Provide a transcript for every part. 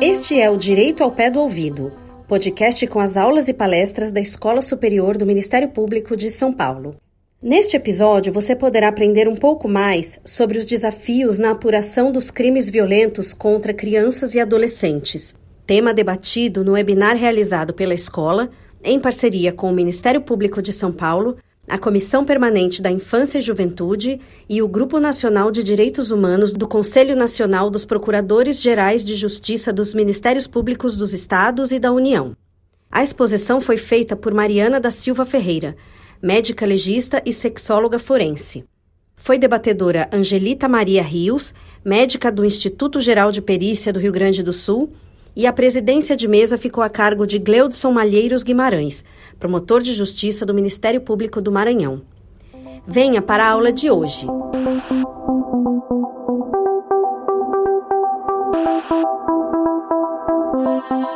Este é o Direito ao Pé do Ouvido, podcast com as aulas e palestras da Escola Superior do Ministério Público de São Paulo. Neste episódio, você poderá aprender um pouco mais sobre os desafios na apuração dos crimes violentos contra crianças e adolescentes, tema debatido no webinar realizado pela escola, em parceria com o Ministério Público de São Paulo a Comissão Permanente da Infância e Juventude e o Grupo Nacional de Direitos Humanos do Conselho Nacional dos Procuradores Gerais de Justiça dos Ministérios Públicos dos Estados e da União. A exposição foi feita por Mariana da Silva Ferreira, médica legista e sexóloga forense. Foi debatedora Angelita Maria Rios, médica do Instituto Geral de Perícia do Rio Grande do Sul e a presidência de mesa ficou a cargo de Gleudson Malheiros Guimarães, promotor de justiça do Ministério Público do Maranhão. Venha para a aula de hoje.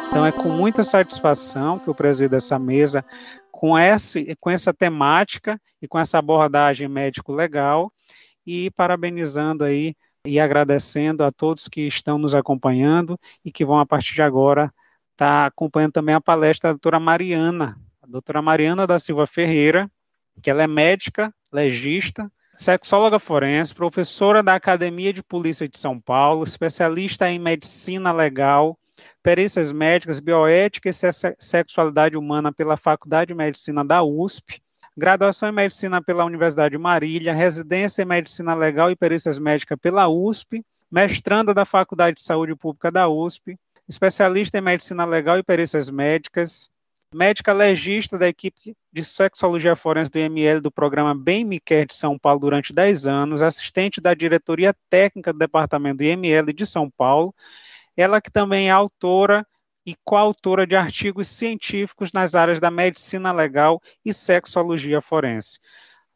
Então é com muita satisfação que eu presido essa mesa com, esse, com essa temática e com essa abordagem médico-legal e parabenizando aí e agradecendo a todos que estão nos acompanhando e que vão, a partir de agora, estar tá acompanhando também a palestra da doutora Mariana, a doutora Mariana da Silva Ferreira, que ela é médica, legista, sexóloga forense, professora da Academia de Polícia de São Paulo, especialista em medicina legal, perícias médicas, bioética e sexualidade humana pela Faculdade de Medicina da USP, graduação em Medicina pela Universidade de Marília, residência em Medicina Legal e Perícias Médicas pela USP, mestranda da Faculdade de Saúde Pública da USP, especialista em Medicina Legal e Perícias Médicas, médica legista da equipe de sexologia forense do IML do programa Bem Me Quer de São Paulo durante 10 anos, assistente da diretoria técnica do departamento do IML de São Paulo, ela que também é autora e coautora de artigos científicos nas áreas da medicina legal e sexologia forense.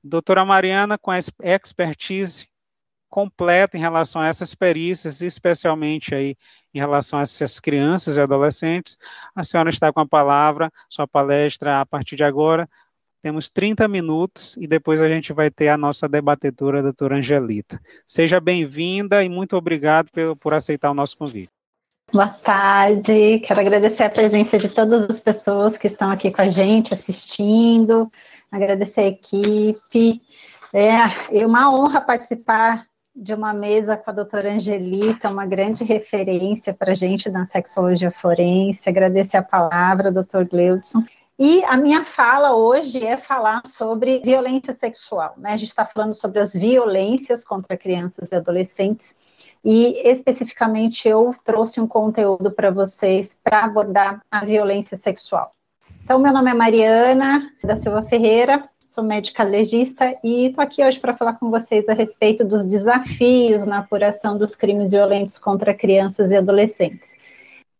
Doutora Mariana, com expertise completa em relação a essas perícias, especialmente aí em relação a essas crianças e adolescentes, a senhora está com a palavra, sua palestra a partir de agora. Temos 30 minutos e depois a gente vai ter a nossa debatedora, a doutora Angelita. Seja bem-vinda e muito obrigado por aceitar o nosso convite. Boa tarde, quero agradecer a presença de todas as pessoas que estão aqui com a gente assistindo, agradecer a equipe. É, é uma honra participar de uma mesa com a doutora Angelita, uma grande referência para a gente na sexologia forense. Agradecer a palavra, doutor Gleudson. E a minha fala hoje é falar sobre violência sexual. Né? A gente está falando sobre as violências contra crianças e adolescentes e especificamente eu trouxe um conteúdo para vocês para abordar a violência sexual. Então, meu nome é Mariana da Silva Ferreira, sou médica legista e estou aqui hoje para falar com vocês a respeito dos desafios na apuração dos crimes violentos contra crianças e adolescentes.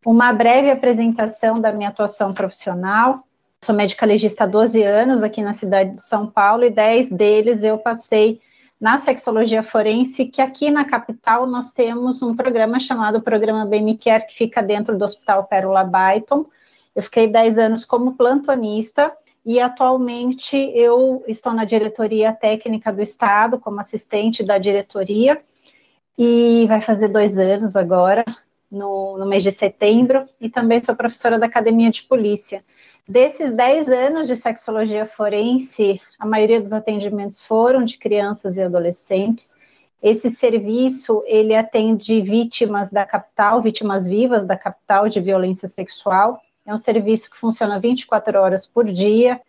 Uma breve apresentação da minha atuação profissional. Sou médica legista há 12 anos aqui na cidade de São Paulo e 10 deles eu passei na sexologia forense, que aqui na capital nós temos um programa chamado Programa BM Care, que fica dentro do Hospital Pérola Byton. Eu fiquei 10 anos como plantonista e atualmente eu estou na diretoria técnica do Estado, como assistente da diretoria, e vai fazer dois anos agora, no, no mês de setembro, e também sou professora da Academia de Polícia. Desses 10 anos de sexologia forense, a maioria dos atendimentos foram de crianças e adolescentes. Esse serviço, ele atende vítimas da capital, vítimas vivas da capital de violência sexual. É um serviço que funciona 24 horas por dia.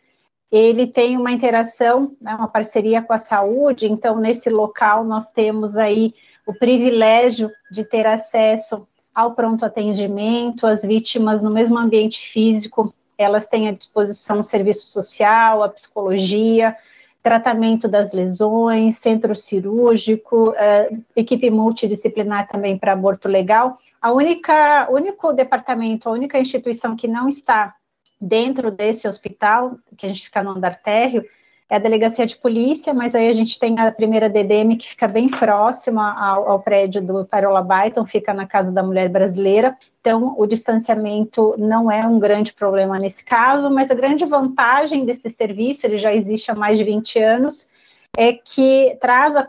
Ele tem uma interação, né, uma parceria com a saúde, então nesse local nós temos aí o privilégio de ter acesso ao pronto atendimento, as vítimas no mesmo ambiente físico elas têm à disposição o serviço social, a psicologia, tratamento das lesões, centro cirúrgico, uh, equipe multidisciplinar também para aborto legal. A única, único departamento, a única instituição que não está dentro desse hospital, que a gente fica no andar térreo, é a delegacia de polícia, mas aí a gente tem a primeira DDM que fica bem próxima ao, ao prédio do Parola Byton, fica na Casa da Mulher Brasileira. Então, o distanciamento não é um grande problema nesse caso, mas a grande vantagem desse serviço, ele já existe há mais de 20 anos, é que traz a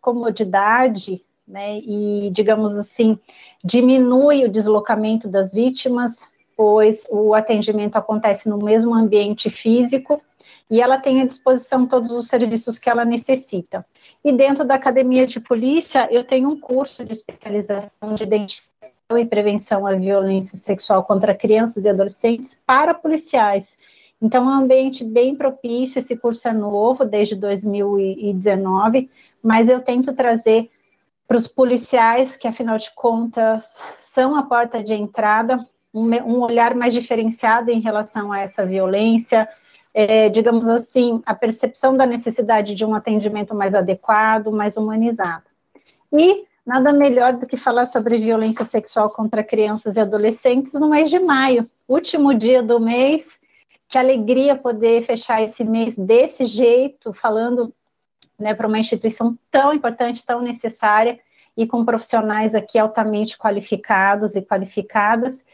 comodidade né, e, digamos assim, diminui o deslocamento das vítimas, pois o atendimento acontece no mesmo ambiente físico e ela tem à disposição todos os serviços que ela necessita. E dentro da academia de polícia, eu tenho um curso de especialização de identificação e prevenção à violência sexual contra crianças e adolescentes para policiais. Então, é um ambiente bem propício. Esse curso é novo, desde 2019, mas eu tento trazer para os policiais, que afinal de contas são a porta de entrada, um, um olhar mais diferenciado em relação a essa violência, é, digamos assim, a percepção da necessidade de um atendimento mais adequado, mais humanizado. E nada melhor do que falar sobre violência sexual contra crianças e adolescentes no mês de maio, último dia do mês. Que alegria poder fechar esse mês desse jeito, falando né, para uma instituição tão importante, tão necessária, e com profissionais aqui altamente qualificados e qualificadas,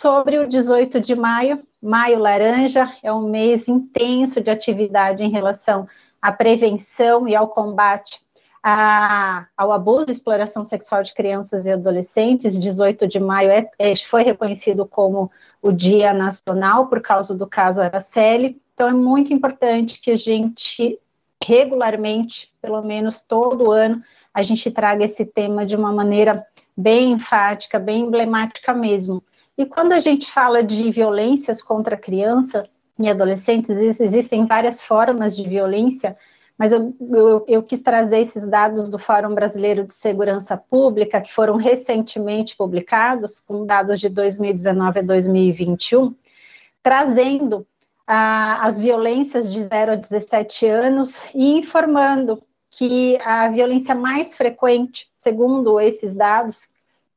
sobre o 18 de maio, Maio Laranja, é um mês intenso de atividade em relação à prevenção e ao combate a, ao abuso e exploração sexual de crianças e adolescentes. 18 de maio é, é, foi reconhecido como o Dia Nacional por causa do caso Araceli. Então, é muito importante que a gente regularmente, pelo menos todo ano, a gente traga esse tema de uma maneira bem enfática, bem emblemática mesmo. E quando a gente fala de violências contra criança e adolescentes, existem várias formas de violência, mas eu, eu, eu, quis trazer esses dados do Fórum Brasileiro de Segurança Pública, que foram recentemente publicados, com dados de 2019 a 2021, trazendo ah, as violências de 0 a 17 anos e informando que a violência mais frequente, segundo esses dados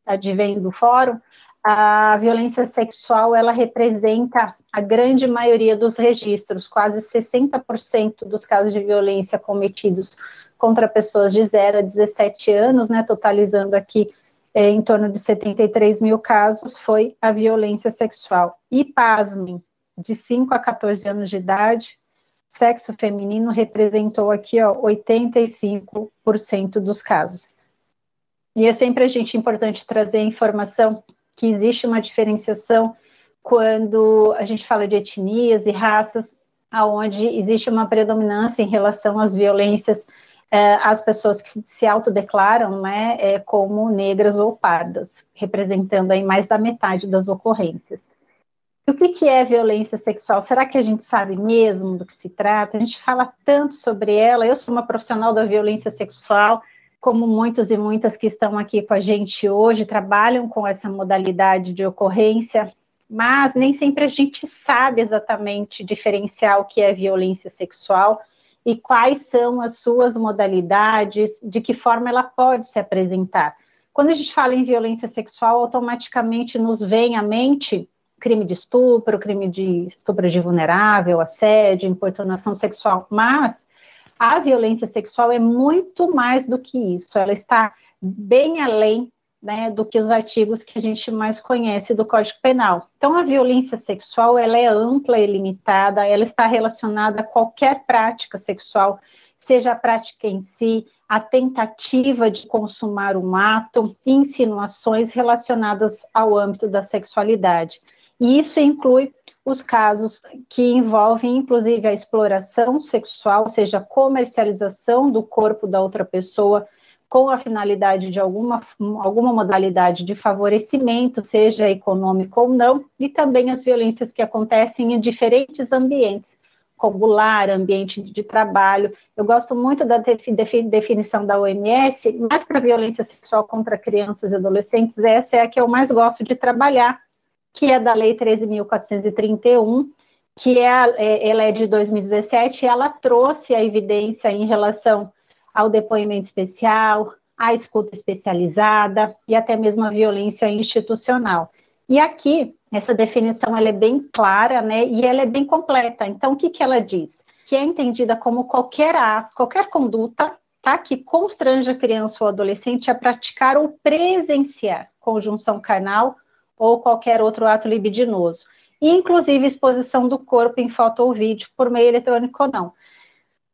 advém do fórum, a violência sexual ela representa a grande maioria dos registros, quase 60% dos casos de violência cometidos contra pessoas de 0 a 17 anos, né, totalizando aqui é, em torno de 73 mil casos, foi a violência sexual. E pasmem, de 5 a 14 anos de idade, sexo feminino representou aqui ó, 85% dos casos. E é sempre a gente importante trazer informação que existe uma diferenciação quando a gente fala de etnias e raças, aonde existe uma predominância em relação às violências é, às pessoas que se autodeclaram né, é, como negras ou pardas, representando aí mais da metade das ocorrências. E o que, que é violência sexual? Será que a gente sabe mesmo do que se trata? A gente fala tanto sobre ela. Eu sou uma profissional da violência sexual, como muitos e muitas que estão aqui com a gente hoje, trabalham com essa modalidade de ocorrência, mas nem sempre a gente sabe exatamente diferenciar o que é violência sexual e quais são as suas modalidades, de que forma ela pode se apresentar. Quando a gente fala em violência sexual, automaticamente nos vem à mente crime de estupro, crime de estupro de vulnerável, assédio, importunação sexual, mas a violência sexual é muito mais do que isso, ela está bem além né, do que os artigos que a gente mais conhece do Código Penal. Então, a violência sexual ela é ampla e limitada, ela está relacionada a qualquer prática sexual, seja a prática em si, a tentativa de consumar um ato, insinuações relacionadas ao âmbito da sexualidade. E isso inclui os casos que envolvem, inclusive, a exploração sexual, ou seja, a comercialização do corpo da outra pessoa com a finalidade de alguma, alguma modalidade de favorecimento, seja econômico ou não, e também as violências que acontecem em diferentes ambientes, como lar, ambiente de trabalho. Eu gosto muito da definição da OMS, mas para violência sexual contra crianças e adolescentes, essa é a que eu mais gosto de trabalhar, que é da Lei 13.431, que é, é, ela é de 2017, ela trouxe a evidência em relação ao depoimento especial, à escuta especializada e até mesmo a violência institucional. E aqui, essa definição ela é bem clara, né, e ela é bem completa. Então, o que, que ela diz? que é entendida como qualquer ato, qualquer conduta, tá, que constrange a criança ou adolescente a praticar ou presenciar conjunção carnal ou qualquer outro ato libidinoso, inclusive exposição do corpo em foto ou vídeo, por meio eletrônico ou não.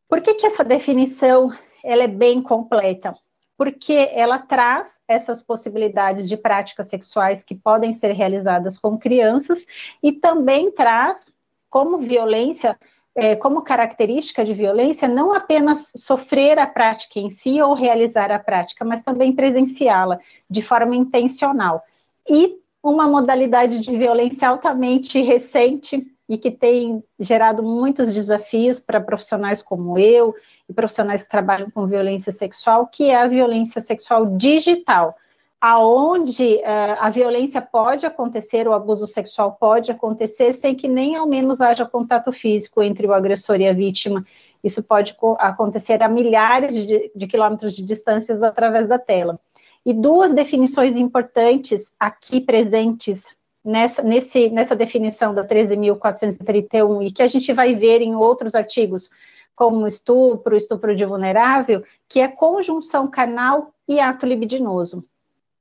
Por que, que essa definição ela é bem completa? Porque ela traz essas possibilidades de práticas sexuais que podem ser realizadas com crianças e também traz como violência, é, como característica de violência, não apenas sofrer a prática em si ou realizar a prática, mas também presenciá-la de forma intencional. E uma modalidade de violência altamente recente e que tem gerado muitos desafios para profissionais como eu e profissionais que trabalham com violência sexual, que é a violência sexual digital, aonde uh, a violência pode acontecer, o abuso sexual pode acontecer sem que nem ao menos haja contato físico entre o agressor e a vítima. Isso pode acontecer a milhares de, de quilômetros de distâncias através da tela. E duas definições importantes aqui presentes nessa, nesse, nessa definição da 13.431 e que a gente vai ver em outros artigos, como estupro, estupro de vulnerável, que é conjunção carnal e ato libidinoso.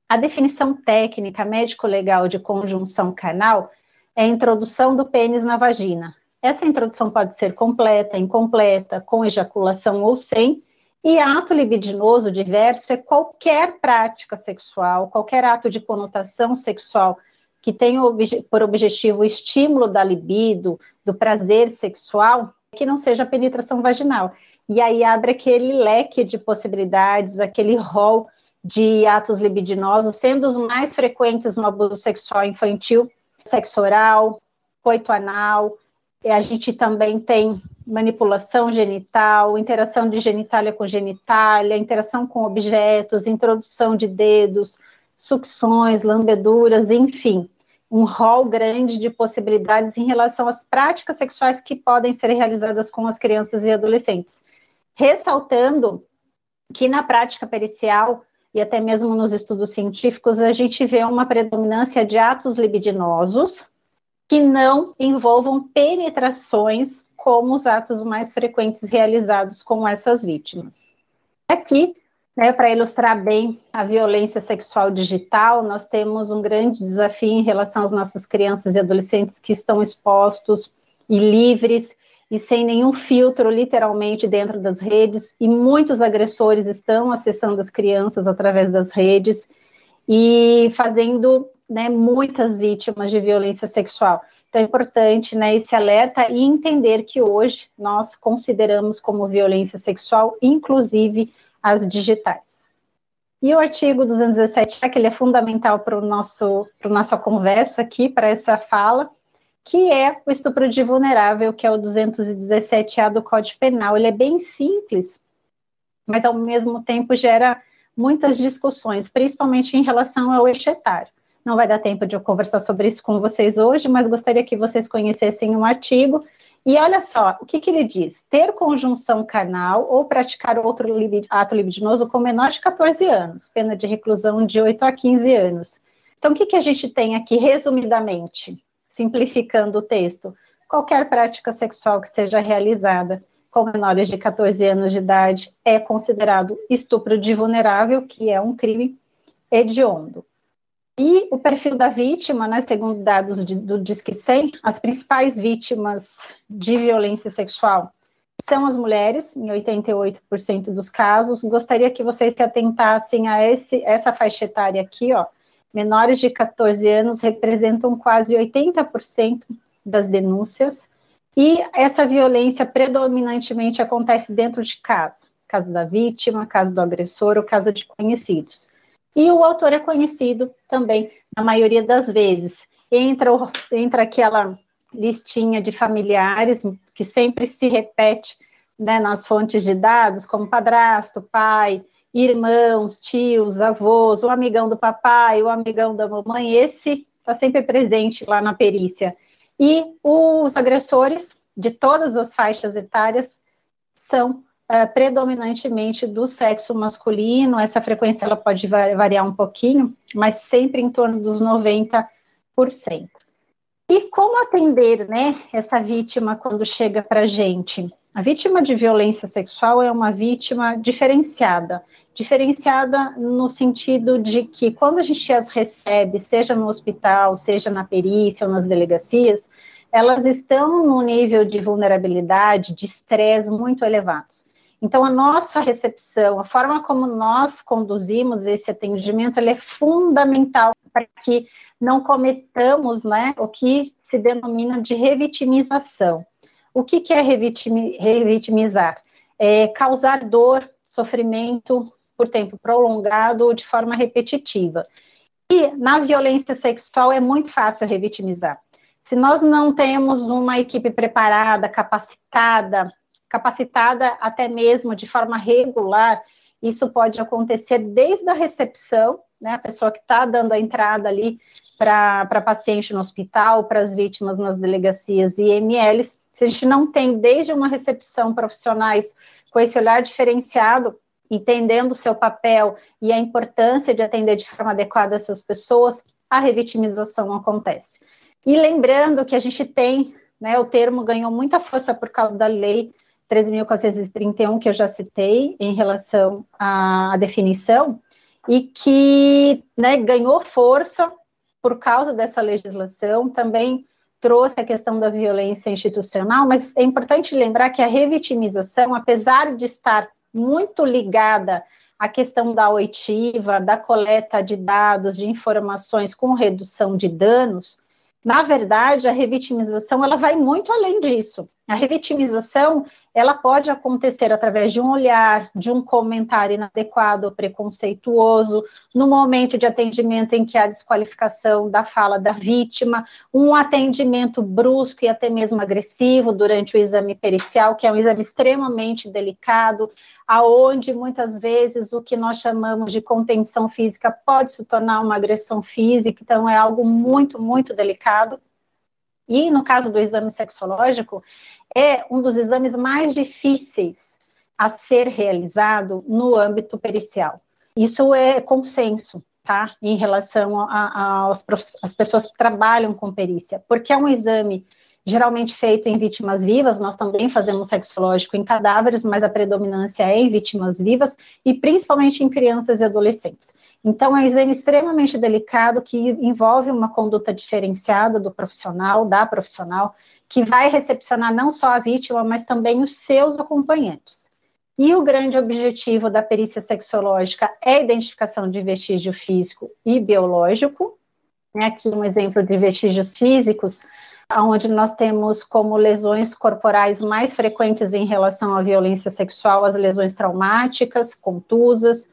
A definição técnica médico-legal de conjunção carnal é a introdução do pênis na vagina. Essa introdução pode ser completa, incompleta, com ejaculação ou sem, e ato libidinoso diverso é qualquer prática sexual, qualquer ato de conotação sexual que tenha por objetivo o estímulo da libido, do prazer sexual, que não seja penetração vaginal. E aí abre aquele leque de possibilidades, aquele rol de atos libidinosos, sendo os mais frequentes no abuso sexual infantil, sexo oral, coito anal, a gente também tem manipulação genital, interação de genitália com genitália, interação com objetos, introdução de dedos, sucções, lambeduras, enfim, um rol grande de possibilidades em relação às práticas sexuais que podem ser realizadas com as crianças e adolescentes. Ressaltando que na prática pericial e até mesmo nos estudos científicos, a gente vê uma predominância de atos libidinosos, que não envolvam penetrações como os atos mais frequentes realizados com essas vítimas. Aqui, né, para ilustrar bem a violência sexual digital, nós temos um grande desafio em relação às nossas crianças e adolescentes que estão expostos e livres e sem nenhum filtro, literalmente, dentro das redes, e muitos agressores estão acessando as crianças através das redes e fazendo né, muitas vítimas de violência sexual. Então é importante né, esse alerta e entender que hoje nós consideramos como violência sexual, inclusive as digitais. E o artigo 217, que ele é fundamental para o nosso para nossa conversa aqui, para essa fala, que é o estupro de vulnerável, que é o 217A do Código Penal. Ele é bem simples, mas ao mesmo tempo gera muitas discussões, principalmente em relação ao eixo etário. Não vai dar tempo de eu conversar sobre isso com vocês hoje, mas gostaria que vocês conhecessem um artigo. E olha só, o que, que ele diz? Ter conjunção carnal ou praticar outro ato libidinoso com menor de 14 anos, pena de reclusão de 8 a 15 anos. Então, o que, que a gente tem aqui, resumidamente, simplificando o texto? Qualquer prática sexual que seja realizada com menores de 14 anos de idade é considerado estupro de vulnerável, que é um crime hediondo. E o perfil da vítima, né, segundo dados de, do Disque 100, as principais vítimas de violência sexual são as mulheres, em 88% dos casos. Gostaria que vocês se atentassem a esse, essa faixa etária aqui, ó. Menores de 14 anos representam quase 80% das denúncias, e essa violência predominantemente acontece dentro de casa, casa da vítima, casa do agressor ou casa de conhecidos. E o autor é conhecido também, na maioria das vezes. Entra, entra aquela listinha de familiares que sempre se repete né, nas fontes de dados, como padrasto, pai, irmãos, tios, avós, o amigão do papai, o amigão da mamãe, esse está sempre presente lá na perícia. E os agressores de todas as faixas etárias são uh, predominantemente do sexo masculino, essa frequência ela pode variar um pouquinho, mas sempre em torno dos 90%. E como atender, né, essa vítima quando chega para a gente? A vítima de violência sexual é uma vítima diferenciada, diferenciada no sentido de que quando a gente as recebe, seja no hospital, seja na perícia ou nas delegacias, elas estão num nível de vulnerabilidade, de estresse muito elevados. Então, a nossa recepção, a forma como nós conduzimos esse atendimento, é fundamental para que não cometamos né, o que se denomina de revitimização. O que, que é revitimizar? É causar dor, sofrimento por tempo prolongado ou de forma repetitiva. E na violência sexual é muito fácil revitimizar. Se nós não temos uma equipe preparada, capacitada, capacitada até mesmo de forma regular, isso pode acontecer desde a recepção, né, a pessoa que está dando a entrada ali para paciente no hospital, para as vítimas nas delegacias e MLs, se a gente não tem desde uma recepção profissionais com esse olhar diferenciado, entendendo o seu papel e a importância de atender de forma adequada essas pessoas, a revitimização acontece. E lembrando que a gente tem, né, o termo ganhou muita força por causa da lei 13.431, que eu já citei, em relação à definição, e que né, ganhou força por causa dessa legislação, também trouxe a questão da violência institucional, mas é importante lembrar que a revitimização, apesar de estar muito ligada à questão da oitiva, da coleta de dados, de informações com redução de danos, na verdade, a revitimização ela vai muito além disso. A revitimização, ela pode acontecer através de um olhar, de um comentário inadequado ou preconceituoso, no momento de atendimento em que há desqualificação da fala da vítima, um atendimento brusco e até mesmo agressivo durante o exame pericial, que é um exame extremamente delicado, aonde muitas vezes o que nós chamamos de contenção física pode se tornar uma agressão física, então é algo muito, muito delicado. E no caso do exame sexológico, é um dos exames mais difíceis a ser realizado no âmbito pericial. Isso é consenso, tá? Em relação às pessoas que trabalham com perícia, porque é um exame geralmente feito em vítimas vivas, nós também fazemos sexológico em cadáveres, mas a predominância é em vítimas vivas e principalmente em crianças e adolescentes. Então, é um exame extremamente delicado que envolve uma conduta diferenciada do profissional, da profissional, que vai recepcionar não só a vítima, mas também os seus acompanhantes. E o grande objetivo da perícia sexológica é a identificação de vestígio físico e biológico. Aqui um exemplo de vestígios físicos, onde nós temos como lesões corporais mais frequentes em relação à violência sexual as lesões traumáticas, contusas,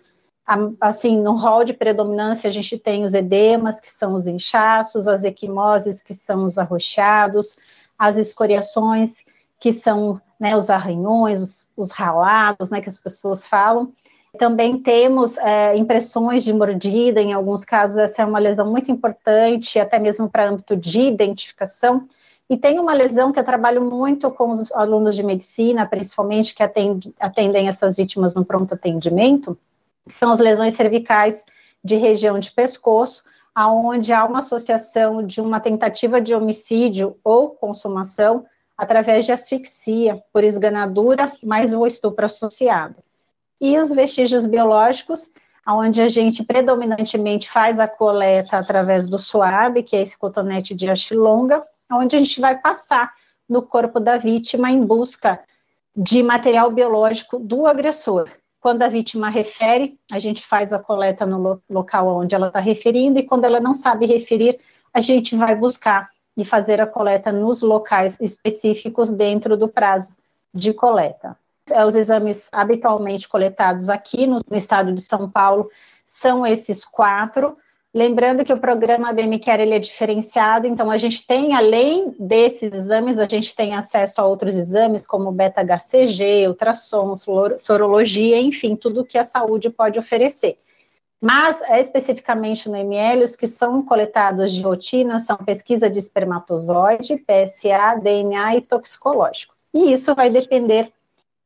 assim, no rol de predominância, a gente tem os edemas, que são os inchaços, as equimoses, que são os arroxados, as escoriações, que são né, os arranhões, os, os, ralados, né, que as pessoas falam. Também temos é, impressões de mordida, em alguns casos essa é uma lesão muito importante, até mesmo para âmbito de identificação. E tem uma lesão que eu trabalho muito com os alunos de medicina, principalmente que atendem, essas vítimas no pronto atendimento, que são as lesões cervicais de região de pescoço, aonde há uma associação de uma tentativa de homicídio ou consumação através de asfixia por esganadura, mais o estupro associado. E os vestígios biológicos, onde a gente predominantemente faz a coleta através do SUAB, que é esse cotonete de haste longa, onde a gente vai passar no corpo da vítima em busca de material biológico do agressor. Quando a vítima refere, a gente faz a coleta no lo local onde ela está referindo, e quando ela não sabe referir, a gente vai buscar e fazer a coleta nos locais específicos dentro do prazo de coleta. É, os exames habitualmente coletados aqui no, no estado de São Paulo são esses quatro, Lembrando que o programa BMCare ele é diferenciado, então a gente tem, além desses exames, a gente tem acesso a outros exames, como beta-HCG, ultrassom, sorologia, enfim, tudo que a saúde pode oferecer. Mas, é, especificamente no ML, os que são coletados de rotina são pesquisa de espermatozoide, PSA, DNA e toxicológico. E isso vai depender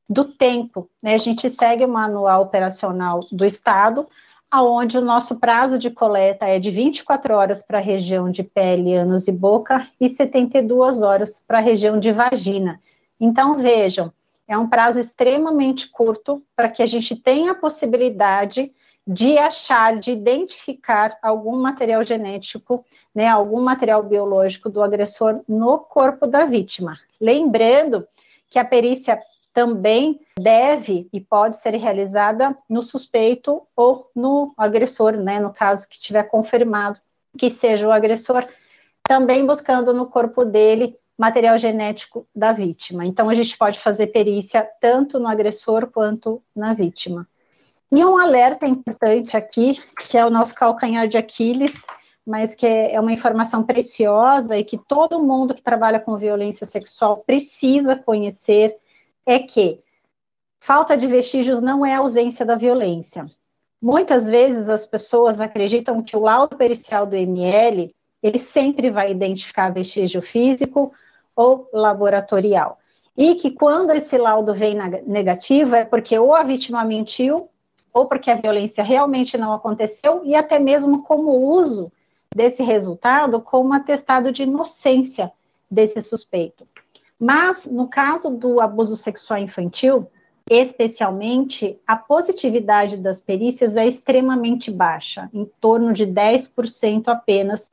do tempo, né? A gente segue o manual operacional do Estado, aonde o nosso prazo de coleta é de 24 horas para a região de pele, ânus e boca e 72 horas para a região de vagina. Então, vejam, é um prazo extremamente curto para que a gente tenha a possibilidade de achar, de identificar algum material genético, né, algum material biológico do agressor no corpo da vítima. Lembrando que a perícia também deve e pode ser realizada no suspeito ou no agressor, né, no caso que tiver confirmado que seja o agressor, também buscando no corpo dele material genético da vítima. Então, a gente pode fazer perícia tanto no agressor quanto na vítima. E um alerta importante aqui, que é o nosso calcanhar de Aquiles, mas que é uma informação preciosa e que todo mundo que trabalha com violência sexual precisa conhecer, é que falta de vestígios não é ausência da violência. Muitas vezes as pessoas acreditam que o laudo pericial do ML ele sempre vai identificar vestígio físico ou laboratorial. E que quando esse laudo vem negativo é porque ou a vítima mentiu, ou porque a violência realmente não aconteceu, e até mesmo como uso desse resultado como atestado de inocência desse suspeito. Mas, no caso do abuso sexual infantil, especialmente, a positividade das perícias é extremamente baixa, em torno de 10% apenas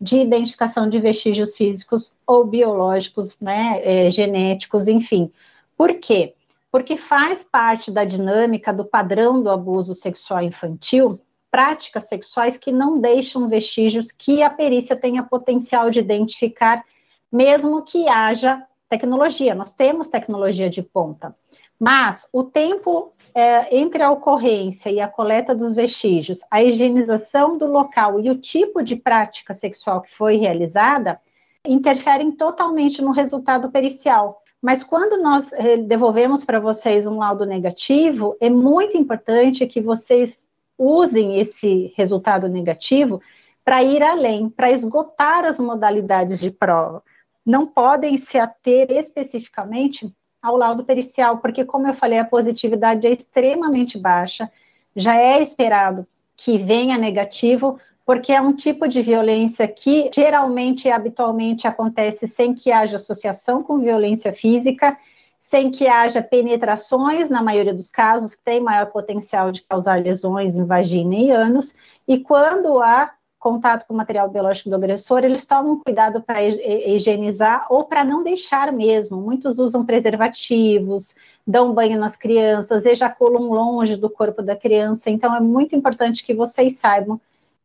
de identificação de vestígios físicos ou biológicos, né, é, genéticos, enfim. Por quê? Porque faz parte da dinâmica do padrão do abuso sexual infantil práticas sexuais que não deixam vestígios que a perícia tenha potencial de identificar, mesmo que haja tecnologia. Nós temos tecnologia de ponta, mas o tempo é, entre a ocorrência e a coleta dos vestígios, a higienização do local e o tipo de prática sexual que foi realizada interferem totalmente no resultado pericial. Mas quando nós eh, devolvemos para vocês um laudo negativo, é muito importante que vocês usem esse resultado negativo para ir além, para esgotar as modalidades de prova. Não podem se ater especificamente ao laudo pericial, porque, como eu falei, a positividade é extremamente baixa, já é esperado que venha negativo, porque é um tipo de violência que geralmente e habitualmente acontece sem que haja associação com violência física, sem que haja penetrações, na maioria dos casos, que tem maior potencial de causar lesões em vagina e ânus, e quando há contato com o material biológico do agressor, eles tomam cuidado para higienizar ou para não deixar mesmo. Muitos usam preservativos, dão banho nas crianças, ejaculam longe do corpo da criança. Então, é muito importante que vocês saibam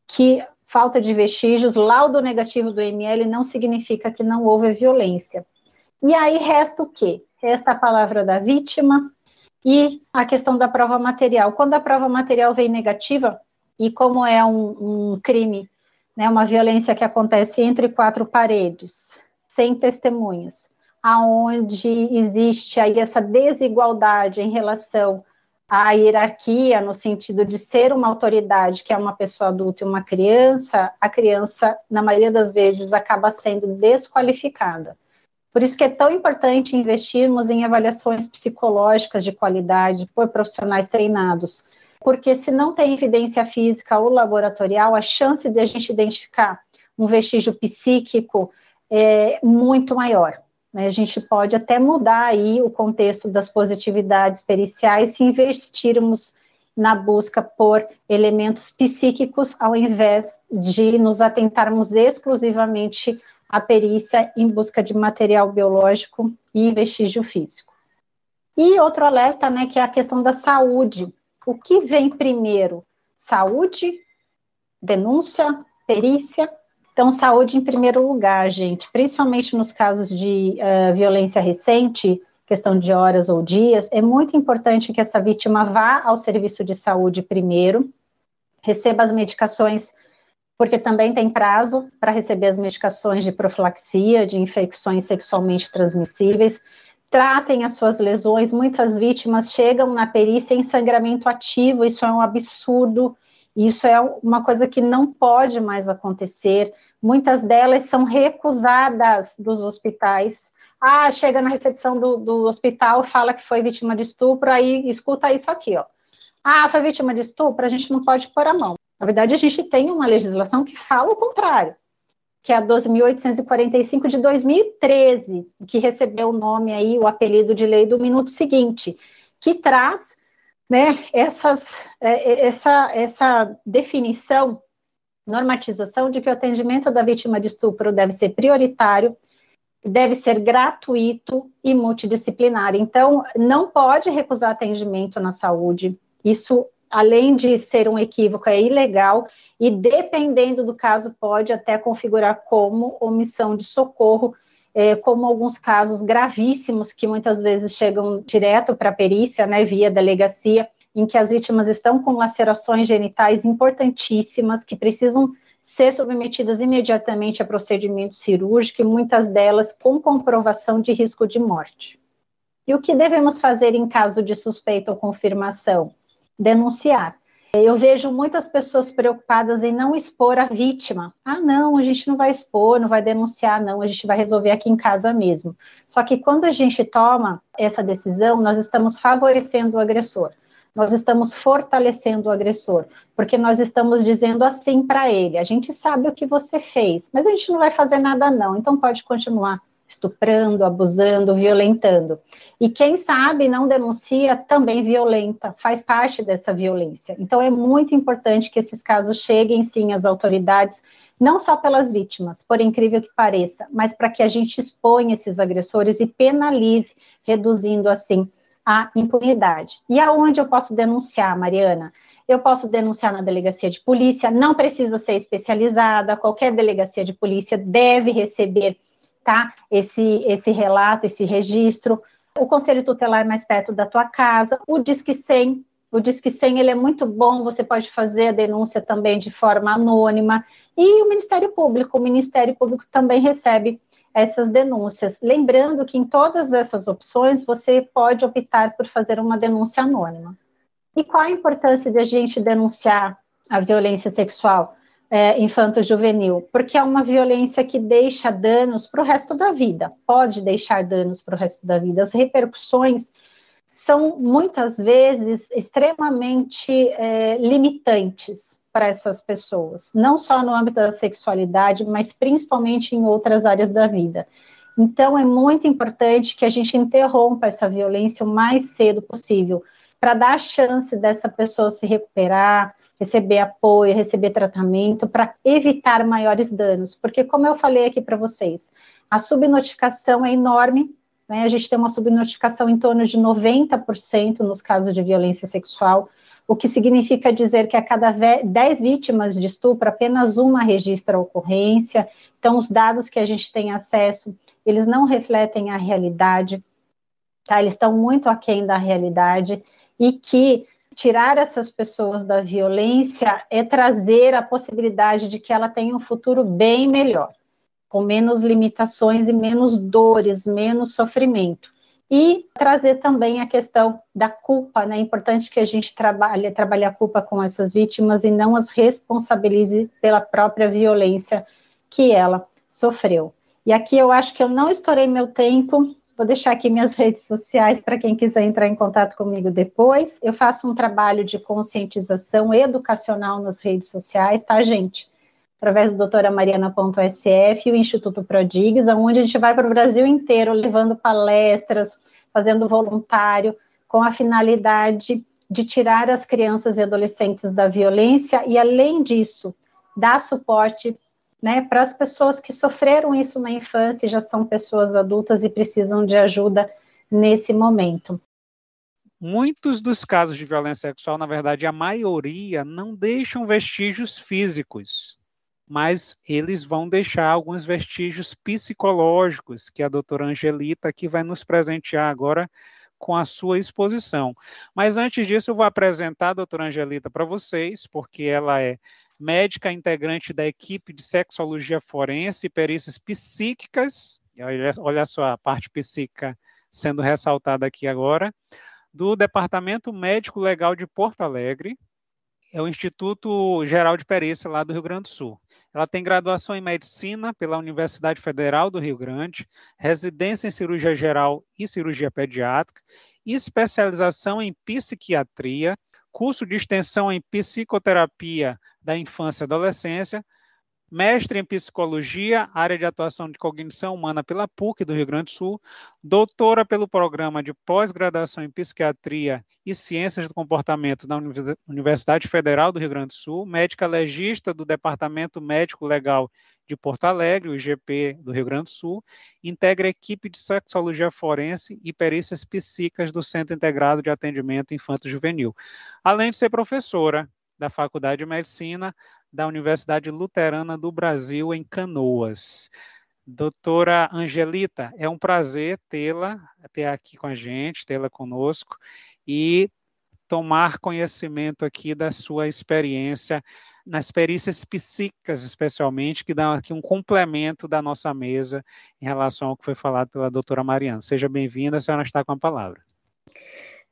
que falta de vestígios, laudo negativo do ML não significa que não houve violência. E aí resta o quê? Resta a palavra da vítima e a questão da prova material. Quando a prova material vem negativa, e como é um, um crime, né, uma violência que acontece entre quatro paredes, sem testemunhas, aonde existe aí essa desigualdade em relação à hierarquia, no sentido de ser uma autoridade que é uma pessoa adulta e uma criança, a criança, na maioria das vezes, acaba sendo desqualificada. Por isso que é tão importante investirmos em avaliações psicológicas de qualidade por profissionais treinados, porque se não tem evidência física ou laboratorial, a chance de a gente identificar um vestígio psíquico é muito maior. Né? A gente pode até mudar aí o contexto das positividades periciais se investirmos na busca por elementos psíquicos, ao invés de nos atentarmos exclusivamente à perícia em busca de material biológico e vestígio físico. E outro alerta, né, que é a questão da saúde o que vem primeiro? Saúde, denúncia, perícia? Então, saúde em primeiro lugar, gente, principalmente nos casos de uh, violência recente, questão de horas ou dias, é muito importante que essa vítima vá ao serviço de saúde primeiro, receba as medicações, porque também tem prazo para receber as medicações de profilaxia, de infecções sexualmente transmissíveis, tratem as suas lesões. Muitas vítimas chegam na perícia em sangramento ativo, isso é um absurdo. Isso é uma coisa que não pode mais acontecer. Muitas delas são recusadas dos hospitais. Ah, chega na recepção do, do hospital, fala que foi vítima de estupro, aí escuta isso aqui, ó. Ah, foi vítima de estupro, a gente não pode pôr a mão. Na verdade, a gente tem uma legislação que fala o contrário. Que é a 12.845 de 2013, que recebeu o nome aí, o apelido de lei do minuto seguinte, que traz né, essas, é, essa, essa definição, normatização de que o atendimento da vítima de estupro deve ser prioritário, deve ser gratuito e multidisciplinar. Então, não pode recusar atendimento na saúde. Isso, além de ser um equívoco, é ilegal e, dependendo do caso, pode até configurar como omissão de socorro, é, como alguns casos gravíssimos que muitas vezes chegam direto para a perícia, né, via delegacia, em que as vítimas estão com lacerações genitais importantíssimas que precisam ser submetidas imediatamente a procedimento cirúrgico e muitas delas com comprovação de risco de morte. E o que devemos fazer em caso de suspeita ou confirmação? Denunciar. Eu vejo muitas pessoas preocupadas em não expor a vítima. Ah, não, a gente não vai expor, não vai denunciar, não, a gente vai resolver aqui em casa mesmo. Só que quando a gente toma essa decisão, nós estamos favorecendo o agressor nós estamos fortalecendo o agressor, porque nós estamos dizendo assim para ele: a gente sabe o que você fez, mas a gente não vai fazer nada, não, então pode continuar estuprando, abusando, violentando. E quem sabe não denuncia também violenta, faz parte dessa violência. Então é muito importante que esses casos cheguem sim às autoridades, não só pelas vítimas, por incrível que pareça, mas para que a gente exponha esses agressores e penalize, reduzindo assim a impunidade. E aonde eu posso denunciar, Mariana? Eu posso denunciar na delegacia de polícia, não precisa ser especializada, qualquer delegacia de polícia deve receber tá, esse, esse relato, esse registro. O conselho tutelar mais perto da tua casa, o Disque 100, o Disque 100 ele é muito bom, você pode fazer a denúncia também de forma anônima. E o Ministério Público, o Ministério Público também recebe essas denúncias. Lembrando que em todas essas opções você pode optar por fazer uma denúncia anônima. E qual a importância de a gente denunciar a violência sexual é, infanto-juvenil? Porque é uma violência que deixa danos para o resto da vida, pode deixar danos para o resto da vida. As repercussões são muitas vezes extremamente é, limitantes para essas pessoas, não só no âmbito da sexualidade, mas principalmente em outras áreas da vida. Então, é muito importante que a gente interrompa essa violência o mais cedo possível, para dar a chance dessa pessoa se recuperar, receber apoio, receber tratamento, para evitar maiores danos. Porque, como eu falei aqui para vocês, a subnotificação é enorme, né? a gente tem uma subnotificação em torno de 90% nos casos de violência sexual o que significa dizer que a cada 10 vítimas de estupro, apenas uma registra a ocorrência. Então, os dados que a gente tem acesso, eles não refletem a realidade, tá? Eles estão muito aquém da realidade e que tirar essas pessoas da violência é trazer a possibilidade de que ela tenha um futuro bem melhor, com menos limitações e menos dores, menos sofrimento e trazer também a questão da culpa, né? É importante que a gente trabalhe, trabalhe a culpa com essas vítimas e não as responsabilize pela própria violência que ela sofreu. E aqui eu acho que eu não estourei meu tempo, vou deixar aqui minhas redes sociais para quem quiser entrar em contato comigo depois. Eu faço um trabalho de conscientização educacional nas redes sociais, tá, gente? através do doutora Mariana.sf e o Instituto Prodigues, onde a gente vai para o Brasil inteiro levando palestras, fazendo voluntário, com a finalidade de tirar as crianças e adolescentes da violência e, além disso, dar suporte né, para as pessoas que sofreram isso na infância e já são pessoas adultas e precisam de ajuda nesse momento. Muitos dos casos de violência sexual, na verdade, a maioria, não deixam vestígios físicos mas eles vão deixar alguns vestígios psicológicos que a doutora Angelita aqui vai nos presentear agora com a sua exposição. Mas antes disso, eu vou apresentar a doutora Angelita para vocês, porque ela é médica integrante da equipe de sexologia forense e perícias psíquicas, olha, olha só a parte psíquica sendo ressaltada aqui agora, do Departamento Médico Legal de Porto Alegre, é o Instituto Geral de Perícia lá do Rio Grande do Sul. Ela tem graduação em medicina pela Universidade Federal do Rio Grande, residência em cirurgia geral e cirurgia pediátrica, especialização em psiquiatria, curso de extensão em psicoterapia da infância e adolescência, mestre em psicologia, área de atuação de cognição humana pela PUC do Rio Grande do Sul, doutora pelo programa de pós-graduação em psiquiatria e ciências do comportamento da Universidade Federal do Rio Grande do Sul, médica legista do Departamento Médico Legal de Porto Alegre, o IGP do Rio Grande do Sul, integra a equipe de sexologia forense e perícias psíquicas do Centro Integrado de Atendimento Infanto-Juvenil, além de ser professora da Faculdade de Medicina da Universidade Luterana do Brasil, em Canoas. Doutora Angelita, é um prazer tê-la, ter aqui com a gente, tê-la conosco e tomar conhecimento aqui da sua experiência nas perícias psíquicas, especialmente, que dão aqui um complemento da nossa mesa em relação ao que foi falado pela doutora Mariana. Seja bem-vinda, a senhora está com a palavra.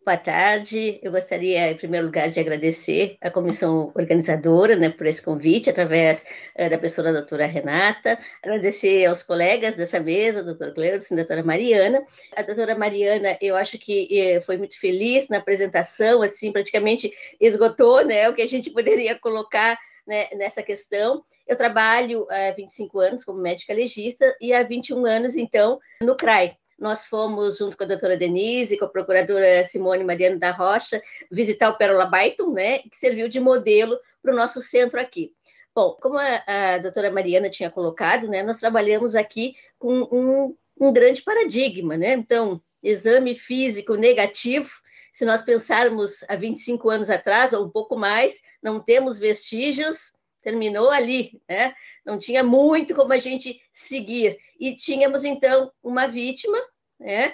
Boa tarde. Eu gostaria, em primeiro lugar, de agradecer à comissão organizadora né, por esse convite, através uh, da pessoa da doutora Renata, agradecer aos colegas dessa mesa, a doutora Cleudson, doutora Mariana. A doutora Mariana, eu acho que eh, foi muito feliz na apresentação, assim, praticamente esgotou né, o que a gente poderia colocar né, nessa questão. Eu trabalho há 25 anos como médica legista e há 21 anos, então, no CRAI, nós fomos, junto com a doutora Denise, com a procuradora Simone Mariano da Rocha, visitar o Pérola Baiton, né, que serviu de modelo para o nosso centro aqui. Bom, como a, a, doutora Mariana tinha colocado, né, nós trabalhamos aqui com um, um grande paradigma, né? Então, exame físico negativo, se nós pensarmos há 25 anos atrás, ou um pouco mais, não temos vestígios, terminou ali, né? Não tinha muito como a gente seguir. E tínhamos, então, uma vítima, né?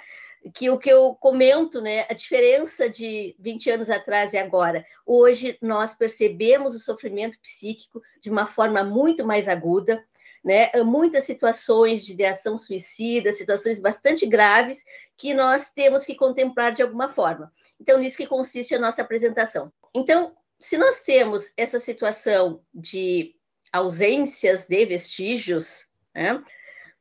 Que o que eu comento, né? A diferença de 20 anos atrás e agora. Hoje nós percebemos o sofrimento psíquico de uma forma muito mais aguda, né? Muitas situações de ideação suicida, situações bastante graves que nós temos que contemplar de alguma forma. Então, nisso que consiste a nossa apresentação. Então, se nós temos essa situação de ausências de vestígios, né,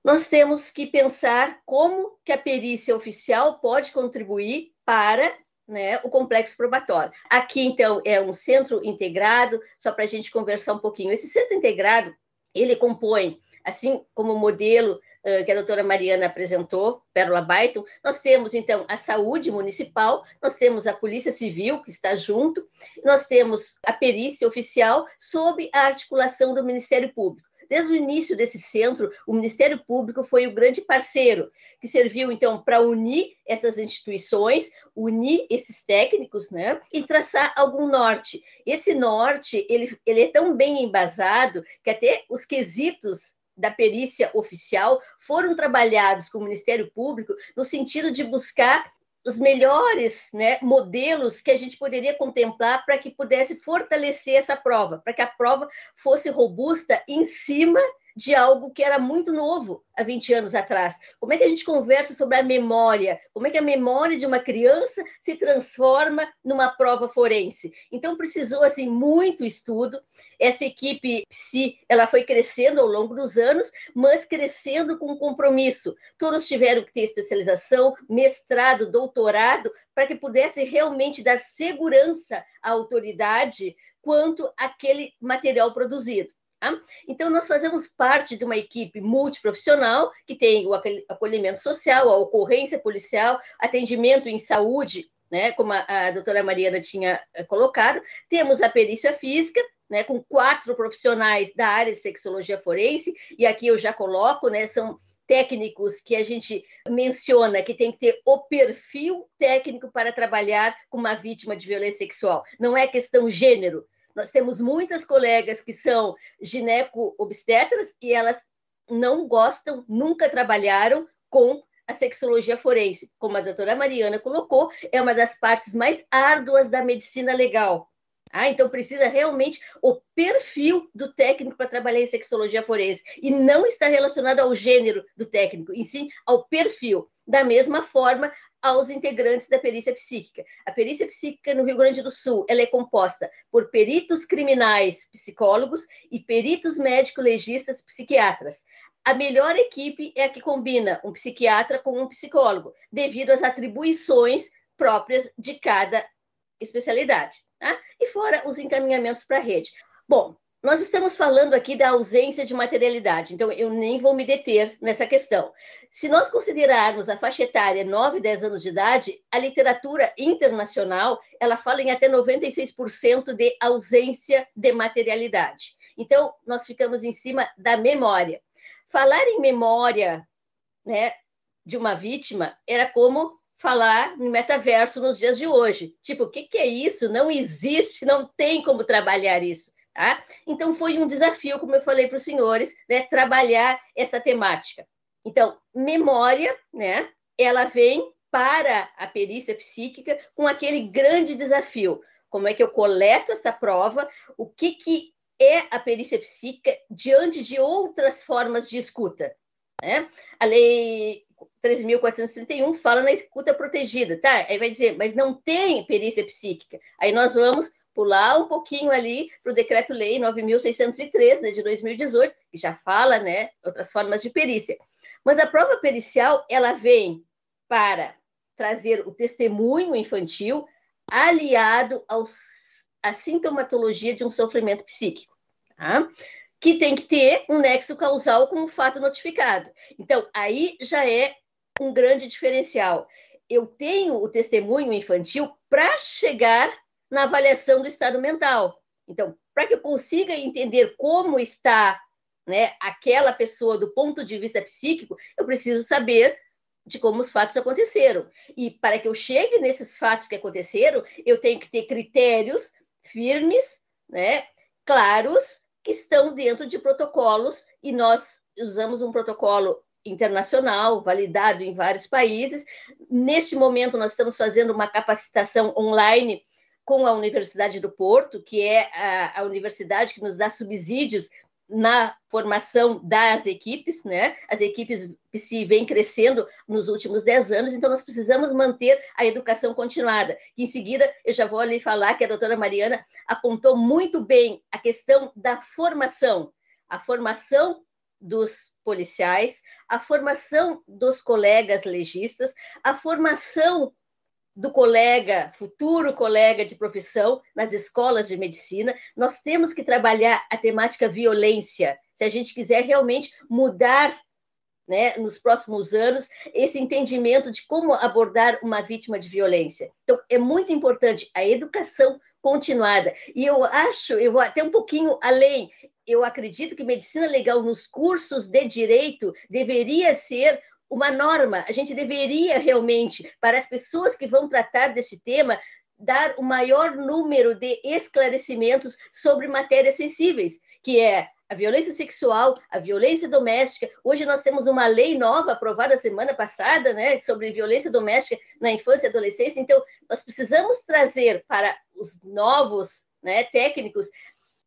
nós temos que pensar como que a perícia oficial pode contribuir para né, o complexo probatório. Aqui, então, é um centro integrado, só para a gente conversar um pouquinho. Esse centro integrado, ele compõe, assim como modelo que a doutora Mariana apresentou, Pérola Baiton, nós temos, então, a saúde municipal, nós temos a Polícia Civil, que está junto, nós temos a perícia oficial, sob a articulação do Ministério Público. Desde o início desse centro, o Ministério Público foi o grande parceiro, que serviu, então, para unir essas instituições, unir esses técnicos, né, e traçar algum norte. Esse norte, ele, ele é tão bem embasado que até os quesitos da perícia oficial foram trabalhados com o Ministério Público no sentido de buscar os melhores né, modelos que a gente poderia contemplar para que pudesse fortalecer essa prova, para que a prova fosse robusta em cima de algo que era muito novo há 20 anos atrás. Como é que a gente conversa sobre a memória? Como é que a memória de uma criança se transforma numa prova forense? Então precisou assim muito estudo. Essa equipe psi, ela foi crescendo ao longo dos anos, mas crescendo com compromisso. Todos tiveram que ter especialização, mestrado, doutorado, para que pudesse realmente dar segurança à autoridade quanto àquele material produzido. Tá? Então, nós fazemos parte de uma equipe multiprofissional que tem o acolhimento social, a ocorrência policial, atendimento em saúde, né, como a, a doutora Mariana tinha eh, colocado, temos a perícia física, né, com quatro profissionais da área de sexologia forense, e aqui eu já coloco, né, são técnicos que a gente menciona que tem que ter o perfil técnico para trabalhar com uma vítima de violência sexual. Não é questão gênero, nós temos muitas colegas que são gineco-obstetras e elas não gostam, nunca trabalharam com a sexologia forense. Como a doutora Mariana colocou, é uma das partes mais árduas da medicina legal. Ah, então precisa realmente o perfil do técnico para trabalhar em sexologia forense e não está relacionado ao gênero do técnico, e sim ao perfil. Da mesma forma, aos integrantes da perícia psíquica. A perícia psíquica no Rio Grande do Sul ela é composta por peritos criminais psicólogos e peritos médico-legistas psiquiatras. A melhor equipe é a que combina um psiquiatra com um psicólogo, devido às atribuições próprias de cada especialidade. Tá? E fora os encaminhamentos para a rede. Bom, nós estamos falando aqui da ausência de materialidade, então eu nem vou me deter nessa questão. Se nós considerarmos a faixa etária 9 10 anos de idade, a literatura internacional, ela fala em até 96% de ausência de materialidade. Então, nós ficamos em cima da memória. Falar em memória, né, de uma vítima era como falar no metaverso nos dias de hoje. Tipo, o que, que é isso? Não existe, não tem como trabalhar isso. Tá? Então, foi um desafio, como eu falei para os senhores, né, trabalhar essa temática. Então, memória, né, ela vem para a perícia psíquica com aquele grande desafio. Como é que eu coleto essa prova? O que, que é a perícia psíquica diante de outras formas de escuta? Né? A lei 13.431 fala na escuta protegida, tá? Aí vai dizer, mas não tem perícia psíquica. Aí nós vamos pular um pouquinho ali para o Decreto-Lei 9.603, né, de 2018, que já fala, né, outras formas de perícia. Mas a prova pericial, ela vem para trazer o testemunho infantil aliado aos, à sintomatologia de um sofrimento psíquico, tá? que tem que ter um nexo causal com o fato notificado. Então, aí já é um grande diferencial. Eu tenho o testemunho infantil para chegar na avaliação do estado mental. Então, para que eu consiga entender como está né, aquela pessoa do ponto de vista psíquico, eu preciso saber de como os fatos aconteceram. E para que eu chegue nesses fatos que aconteceram, eu tenho que ter critérios firmes, né, claros, que estão dentro de protocolos, e nós usamos um protocolo internacional, validado em vários países. Neste momento, nós estamos fazendo uma capacitação online com a Universidade do Porto, que é a, a universidade que nos dá subsídios na formação das equipes, né? As equipes se vêm crescendo nos últimos dez anos, então nós precisamos manter a educação continuada. em seguida, eu já vou ali falar que a doutora Mariana apontou muito bem a questão da formação, a formação dos policiais, a formação dos colegas legistas, a formação do colega, futuro colega de profissão nas escolas de medicina. Nós temos que trabalhar a temática violência, se a gente quiser realmente mudar né, nos próximos anos, esse entendimento de como abordar uma vítima de violência. Então, é muito importante a educação continuada. E eu acho, eu vou até um pouquinho além, eu acredito que medicina legal nos cursos de direito deveria ser uma norma. A gente deveria realmente, para as pessoas que vão tratar desse tema, dar o maior número de esclarecimentos sobre matérias sensíveis, que é a violência sexual, a violência doméstica. Hoje nós temos uma lei nova aprovada semana passada, né, sobre violência doméstica na infância e adolescência. Então, nós precisamos trazer para os novos né, técnicos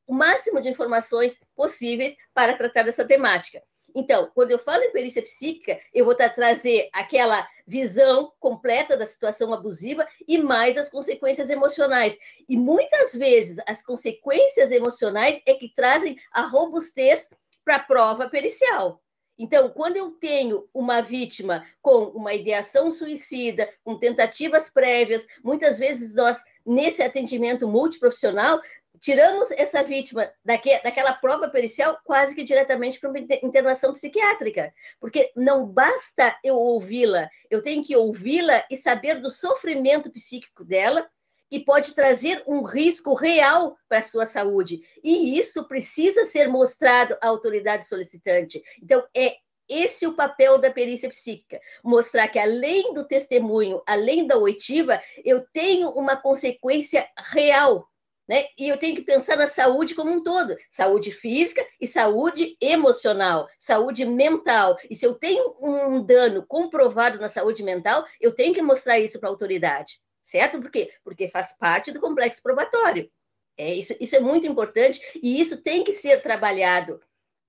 o máximo de informações possíveis para tratar dessa temática. Então, quando eu falo em perícia psíquica, eu vou trazer aquela visão completa da situação abusiva e mais as consequências emocionais. E muitas vezes as consequências emocionais é que trazem a robustez para a prova pericial. Então, quando eu tenho uma vítima com uma ideação suicida, com tentativas prévias, muitas vezes nós, nesse atendimento multiprofissional, tiramos essa vítima daque, daquela prova pericial quase que diretamente para uma internação psiquiátrica, porque não basta eu ouvi-la, eu tenho que ouvi-la e saber do sofrimento psíquico dela, que pode trazer um risco real para a sua saúde. E isso precisa ser mostrado à autoridade solicitante. Então, é esse o papel da perícia psíquica, mostrar que além do testemunho, além da oitiva, eu tenho uma consequência real né? E eu tenho que pensar na saúde como um todo: saúde física e saúde emocional, saúde mental. E se eu tenho um dano comprovado na saúde mental, eu tenho que mostrar isso para a autoridade, certo? Por quê? Porque faz parte do complexo probatório. É, isso, isso é muito importante e isso tem que ser trabalhado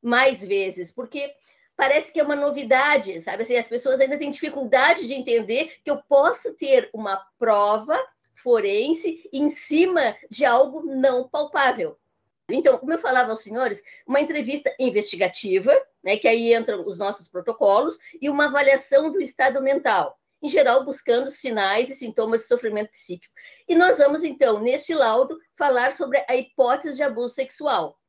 mais vezes, porque parece que é uma novidade, sabe? Assim, as pessoas ainda têm dificuldade de entender que eu posso ter uma prova forense em cima de algo não palpável. Então, como eu falava aos senhores, uma entrevista investigativa, né, que aí entram os nossos protocolos, e uma avaliação do estado mental, em geral buscando sinais e sintomas de sofrimento psíquico. E nós vamos, então, neste laudo, falar sobre a hipótese de abuso sexual.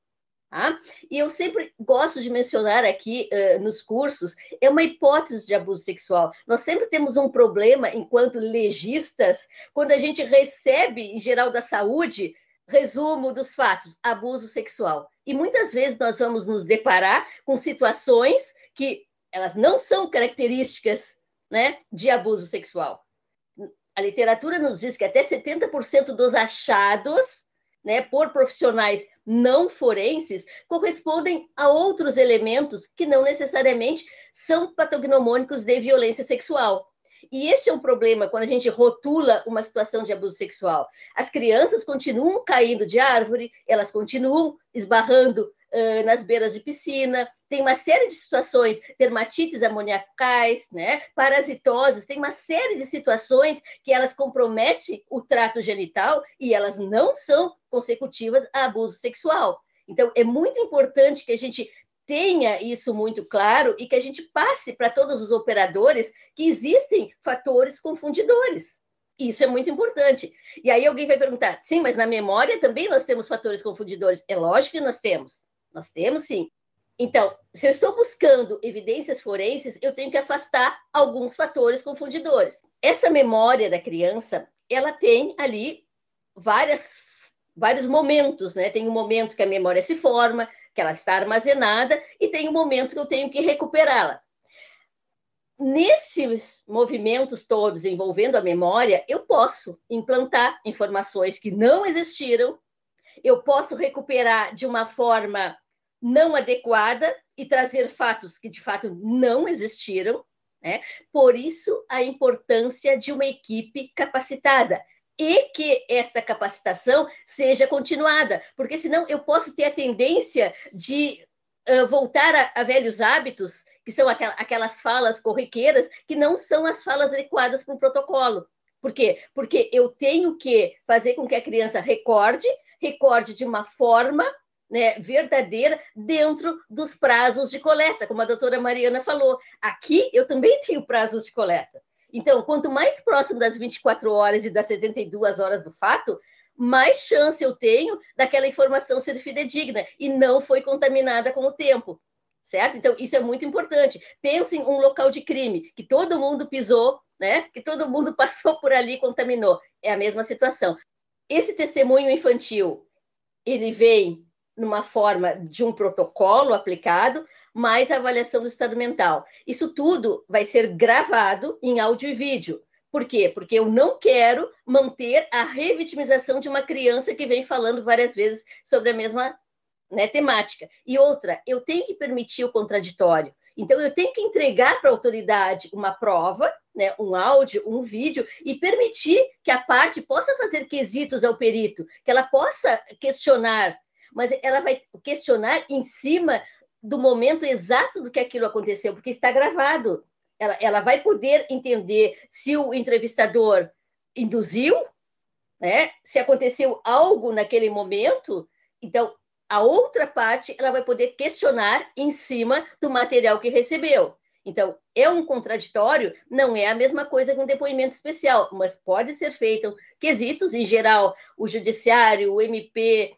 Tá? E eu sempre gosto de mencionar aqui uh, nos cursos, é uma hipótese de abuso sexual. Nós sempre temos um problema, enquanto legistas, quando a gente recebe, em geral da saúde, resumo dos fatos, abuso sexual. E muitas vezes nós vamos nos deparar com situações que elas não são características né, de abuso sexual. A literatura nos diz que até 70% dos achados né, por profissionais não forenses correspondem a outros elementos que não necessariamente são patognomônicos de violência sexual. E esse é um problema quando a gente rotula uma situação de abuso sexual. As crianças continuam caindo de árvore, elas continuam esbarrando nas beiras de piscina, tem uma série de situações, dermatites amoniacais, né, parasitoses, tem uma série de situações que elas comprometem o trato genital e elas não são consecutivas a abuso sexual. Então, é muito importante que a gente tenha isso muito claro e que a gente passe para todos os operadores que existem fatores confundidores. Isso é muito importante. E aí alguém vai perguntar: sim, mas na memória também nós temos fatores confundidores. É lógico que nós temos. Nós temos sim. Então, se eu estou buscando evidências forenses, eu tenho que afastar alguns fatores confundidores. Essa memória da criança, ela tem ali várias, vários momentos, né? Tem um momento que a memória se forma, que ela está armazenada, e tem um momento que eu tenho que recuperá-la. Nesses movimentos todos envolvendo a memória, eu posso implantar informações que não existiram, eu posso recuperar de uma forma não adequada e trazer fatos que de fato não existiram. Né? Por isso, a importância de uma equipe capacitada e que esta capacitação seja continuada, porque senão eu posso ter a tendência de uh, voltar a, a, velhos hábitos, que são aquel, aquelas falas corriqueiras, que não são as falas adequadas para o protocolo. Por quê? Porque eu tenho que fazer com que a criança recorde, recorde de uma forma né, verdadeira dentro dos prazos de coleta, como a doutora Mariana falou. Aqui eu também tenho prazos de coleta. Então, quanto mais próximo das 24 horas e das 72 horas do fato, mais chance eu tenho daquela informação ser fidedigna e não foi contaminada com o tempo. Certo? Então, isso é muito importante. Pense em um local de crime que todo mundo pisou, né? Que todo mundo passou por ali e contaminou. É a mesma situação. Esse testemunho infantil, ele vem numa forma de um protocolo aplicado, mais a avaliação do estado mental. Isso tudo vai ser gravado em áudio e vídeo. Por quê? Porque eu não quero manter a revitimização de uma criança que vem falando várias vezes sobre a mesma né, temática. E outra, eu tenho que permitir o contraditório. Então, eu tenho que entregar para a autoridade uma prova, né, um áudio, um vídeo, e permitir que a parte possa fazer quesitos ao perito, que ela possa questionar mas ela vai questionar em cima do momento exato do que aquilo aconteceu, porque está gravado. Ela, ela vai poder entender se o entrevistador induziu, né? se aconteceu algo naquele momento. Então, a outra parte ela vai poder questionar em cima do material que recebeu. Então, é um contraditório, não é a mesma coisa que um depoimento especial, mas pode ser feito quesitos, em geral, o judiciário, o MP,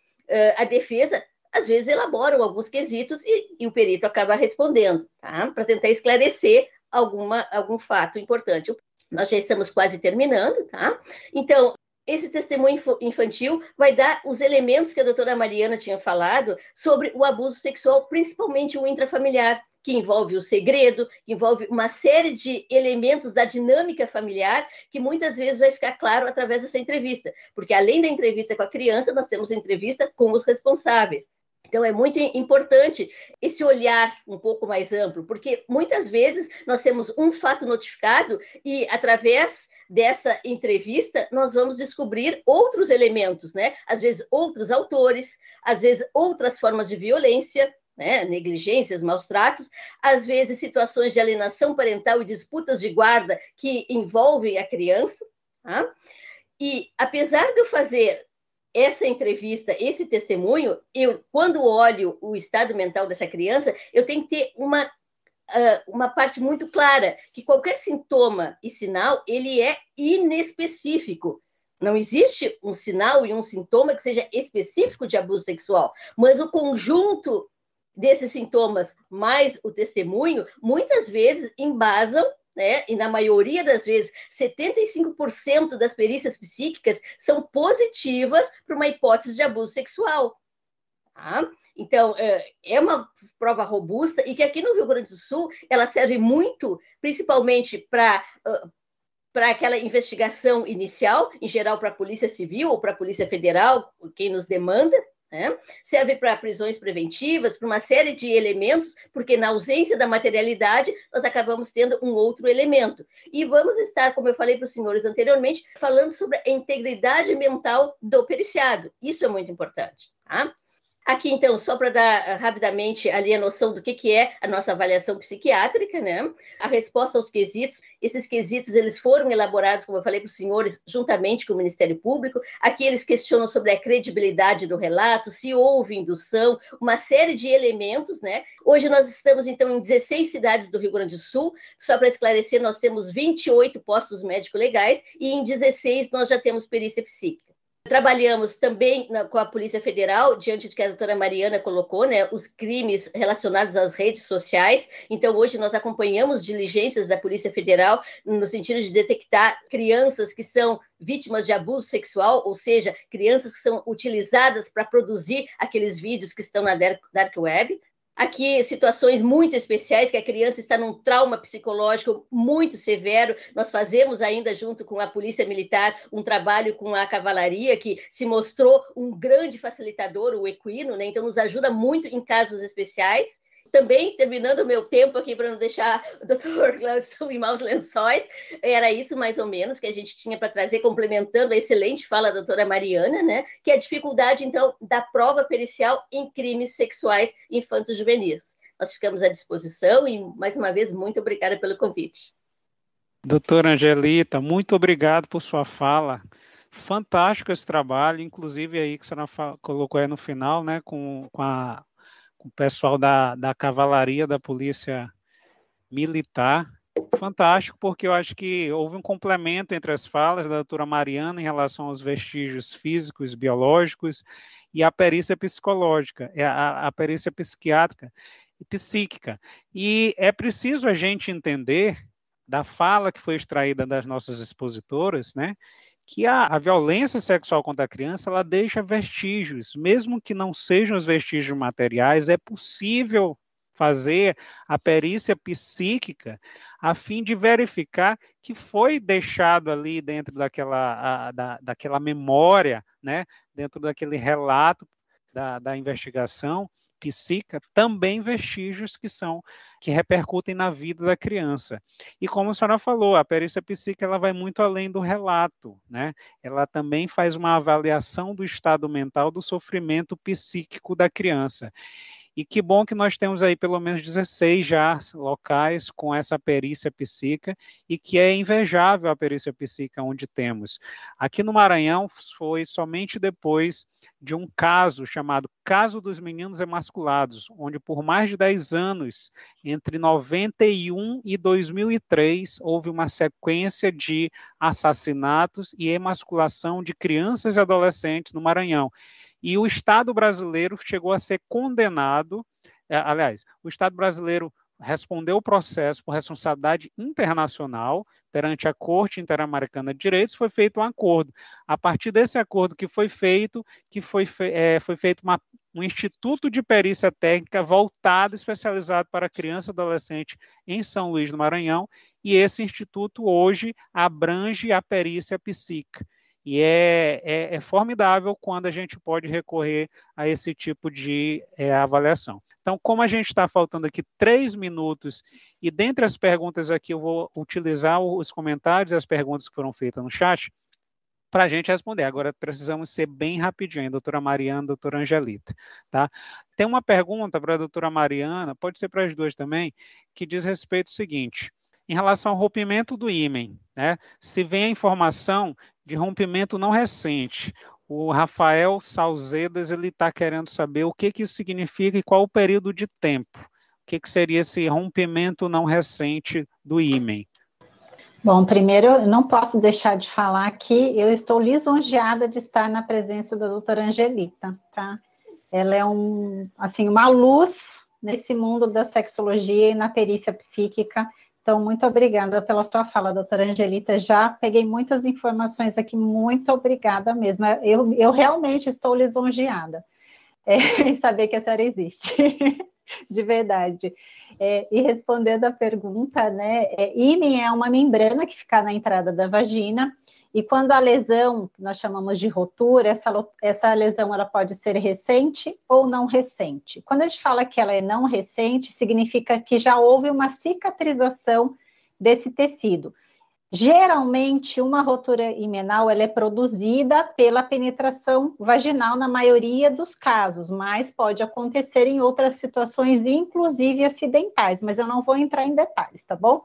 a defesa às vezes elaboram alguns quesitos e, e o perito acaba respondendo, tá? Para tentar esclarecer alguma, algum fato importante. Nós já estamos quase terminando, tá? Então, esse testemunho infantil vai dar os elementos que a doutora Mariana tinha falado sobre o abuso sexual, principalmente o intrafamiliar que envolve o segredo, que envolve uma série de elementos da dinâmica familiar que muitas vezes vai ficar claro através dessa entrevista, porque além da entrevista com a criança, nós temos entrevista com os responsáveis. Então, é muito importante esse olhar um pouco mais amplo, porque muitas vezes nós temos um fato notificado e, através dessa entrevista, nós vamos descobrir outros elementos, né? Às vezes, outros autores, às vezes, outras formas de violência, né, negligências, maus tratos, às vezes situações de alienação parental e disputas de guarda que envolvem a criança. Tá? E apesar de eu fazer essa entrevista, esse testemunho, eu quando olho o estado mental dessa criança, eu tenho que ter uma uma parte muito clara que qualquer sintoma e sinal ele é inespecífico Não existe um sinal e um sintoma que seja específico de abuso sexual, mas o conjunto desses sintomas mais o testemunho, muitas vezes embasam né? E na maioria das vezes, 75% das perícias psíquicas são positivas para uma hipótese de abuso sexual. Tá? Então, é, é uma prova robusta e que aqui no Rio Grande do Sul ela serve muito, principalmente para para aquela investigação inicial, em geral para a Polícia Civil ou para a Polícia Federal, quem nos demanda, né? serve para prisões preventivas, para uma série de elementos, porque na ausência da materialidade, nós acabamos tendo um outro elemento. E vamos estar, como eu falei para os senhores anteriormente, falando sobre a integridade mental do periciado. Isso é muito importante. Tá? Aqui, então, só para dar uh, rapidamente ali a noção do que, que é a nossa avaliação psiquiátrica, né? A resposta aos quesitos, esses quesitos, eles foram elaborados, como eu falei para os senhores, juntamente com o Ministério Público. Aqui eles questionam sobre a credibilidade do relato, se houve indução, uma série de elementos, né? Hoje nós estamos, então, em 16 cidades do Rio Grande do Sul. Só para esclarecer, nós temos 28 postos médico-legais e em 16 nós já temos perícia psíquica. Trabalhamos também na, com a Polícia Federal, diante do que a doutora Mariana colocou, né, os crimes relacionados às redes sociais. Então, hoje nós acompanhamos diligências da Polícia Federal no sentido de detectar crianças que são vítimas de abuso sexual, ou seja, crianças que são utilizadas para produzir aqueles vídeos que estão na dark web aqui situações muito especiais, que a criança está num trauma psicológico muito severo. Nós fazemos ainda, junto com a Polícia Militar, um trabalho com a cavalaria, que se mostrou um grande facilitador, o equino, né? então nos ajuda muito em casos especiais também, terminando o meu tempo aqui para não deixar o doutor Gladson em maus lençóis, era isso mais ou menos que a gente tinha para trazer, complementando a excelente fala da doutora Mariana, né? Que é a dificuldade, então, da prova pericial em crimes sexuais infantos juvenis. Nós ficamos à disposição e, mais uma vez, muito obrigada pelo convite. Doutora Angelita, muito obrigado por sua fala. Fantástico esse trabalho, inclusive aí que senhora colocou aí no final, né, com, com a o pessoal da, da cavalaria da polícia militar. Fantástico, porque eu acho que houve um complemento entre as falas da doutora Mariana em relação aos vestígios físicos, biológicos e a perícia psicológica, é a, a perícia psiquiátrica e psíquica. E é preciso a gente entender da fala que foi extraída das nossas expositoras, né, que a, a, violência sexual contra a criança ela deixa vestígios, mesmo que não sejam os vestígios materiais, é possível fazer a perícia psíquica a fim de verificar que foi deixado ali dentro daquela, a, da, daquela memória, né, dentro daquele relato da, da investigação, psíquica também vestígios que são que repercutem na vida da criança. E como a senhora falou, a perícia psíquica ela vai muito além do relato, né? Ela também faz uma avaliação do estado mental do sofrimento psíquico da criança. E que bom que nós temos aí pelo menos 16 já locais com essa perícia psíquica e que é invejável a perícia psíquica onde temos. Aqui no Maranhão foi somente depois de um caso chamado Caso dos Meninos Emasculados, onde por mais de 10 anos, entre 91 e 2003, houve uma sequência de assassinatos e emasculação de crianças e adolescentes no Maranhão. E o Estado brasileiro chegou a ser condenado, é, aliás, o Estado brasileiro respondeu o processo por responsabilidade internacional perante a Corte Interamericana de Direitos, foi feito um acordo. A partir desse acordo que foi feito, que foi, fe é, foi feito uma, um instituto de perícia técnica voltado, especializado para criança e adolescente em São Luís do Maranhão, e esse instituto hoje abrange a perícia psíquica. E é, é, é, formidável quando a gente pode recorrer a esse tipo de é, avaliação. Então, como a gente está faltando aqui três minutos, e dentre as perguntas aqui eu vou utilizar os comentários e as perguntas que foram feitas no chat para a gente responder. Agora precisamos ser bem rapidinho, doutora Mariana, doutora Angelita. Tá? Tem uma pergunta para a doutora Mariana, pode ser para as duas também, que diz respeito ao seguinte em relação ao rompimento do ímen. Né? Se vem a informação de rompimento não recente, o Rafael Salzedas ele está querendo saber o que, que isso significa e qual o período de tempo. O que, que seria esse rompimento não recente do ímen? Bom, primeiro, eu não posso deixar de falar que eu estou lisonjeada de estar na presença da doutora Angelita, tá? Ela é um, assim, uma luz nesse mundo da sexologia e na perícia psíquica. Então, muito obrigada pela sua fala, doutora Angelita. Já peguei muitas informações aqui, muito obrigada mesmo. Eu, eu realmente estou lisonjeada é, em saber que a senhora existe. de verdade. É, e respondendo a pergunta, né, é, é uma membrana que fica na entrada da vagina, e quando a lesão, que nós chamamos de rotura, essa, essa lesão ela pode ser recente ou não recente. Quando a gente fala que ela é não recente, significa que já houve uma cicatrização desse tecido. Geralmente, uma rotura imenal ela é produzida pela penetração vaginal na maioria dos casos, mas pode acontecer em outras situações, inclusive acidentais, mas eu não vou entrar em detalhes, tá bom?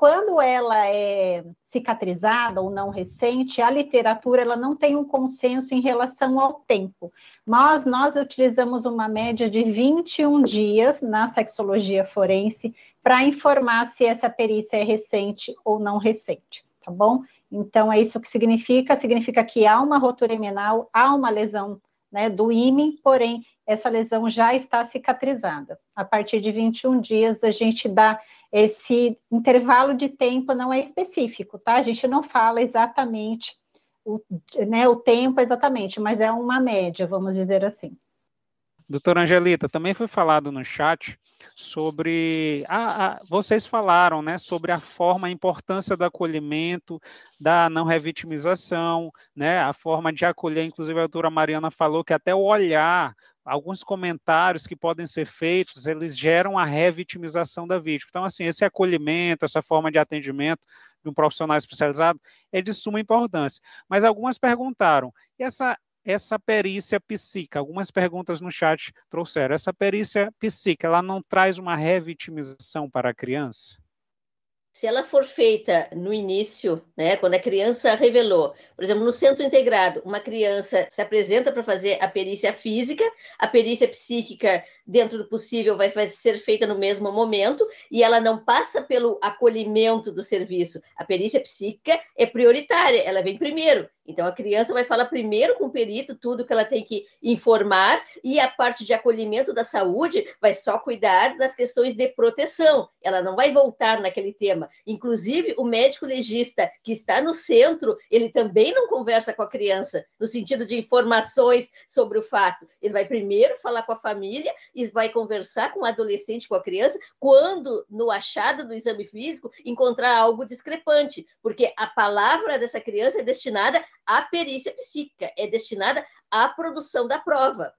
Quando ela é cicatrizada ou não recente, a literatura ela não tem um consenso em relação ao tempo. Mas nós utilizamos uma média de 21 dias na sexologia forense para informar se essa perícia é recente ou não recente, tá bom? Então é isso que significa, significa que há uma rotura emenal, há uma lesão né, do ímen, porém essa lesão já está cicatrizada. A partir de 21 dias a gente dá esse intervalo de tempo não é específico, tá? A gente não fala exatamente o, né, o tempo exatamente, mas é uma média, vamos dizer assim. Doutora Angelita, também foi falado no chat sobre. Ah, vocês falaram né, sobre a forma, a importância do acolhimento, da não revitimização, né, a forma de acolher, inclusive a doutora Mariana falou que até o olhar alguns comentários que podem ser feitos, eles geram a revitimização da vítima. Então, assim, esse acolhimento, essa forma de atendimento de um profissional especializado é de suma importância. Mas algumas perguntaram, e essa, essa perícia psíquica, algumas perguntas no chat trouxeram, essa perícia psíquica, ela não traz uma revitimização para a criança? Se ela for feita no início, né, quando a criança revelou, por exemplo, no centro integrado, uma criança se apresenta para fazer a perícia física, a perícia psíquica, dentro do possível, vai ser feita no mesmo momento, e ela não passa pelo acolhimento do serviço. A perícia psíquica é prioritária, ela vem primeiro. Então, a criança vai falar primeiro com o perito tudo que ela tem que informar, e a parte de acolhimento da saúde vai só cuidar das questões de proteção. Ela não vai voltar naquele tema. Inclusive, o médico legista que está no centro, ele também não conversa com a criança, no sentido de informações sobre o fato. Ele vai primeiro falar com a família e vai conversar com o adolescente, com a criança, quando, no achado do exame físico, encontrar algo discrepante, porque a palavra dessa criança é destinada a perícia psíquica, é destinada à produção da prova.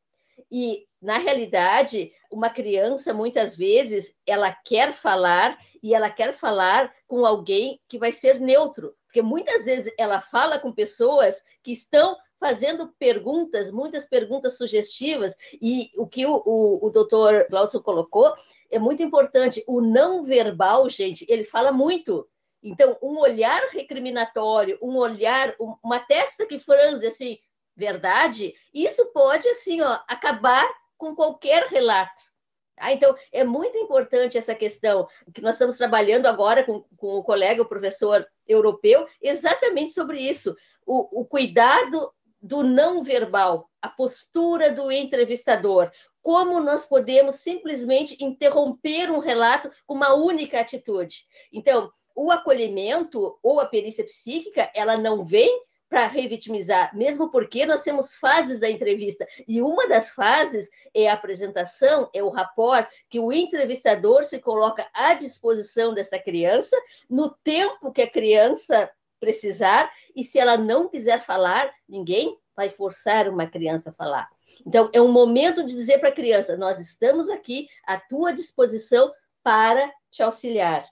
E, na realidade, uma criança, muitas vezes, ela quer falar e ela quer falar com alguém que vai ser neutro, porque muitas vezes ela fala com pessoas que estão fazendo perguntas, muitas perguntas sugestivas, e o que o, o, o doutor Glaucio colocou é muito importante. O não verbal, gente, ele fala muito. Então, um olhar recriminatório, um olhar, uma testa que franze assim, verdade, isso pode assim, ó, acabar com qualquer relato. Ah, então, é muito importante essa questão, que nós estamos trabalhando agora com, com o colega, o professor europeu, exatamente sobre isso. O, o cuidado do não verbal, a postura do entrevistador, como nós podemos simplesmente interromper um relato com uma única atitude. Então, o acolhimento ou a perícia psíquica, ela não vem para revitimizar, mesmo porque nós temos fases da entrevista, e uma das fases é a apresentação, é o rapport, que o entrevistador se coloca à disposição dessa criança no tempo que a criança precisar, e se ela não quiser falar, ninguém vai forçar uma criança a falar. Então, é um momento de dizer para a criança: nós estamos aqui à tua disposição para te auxiliar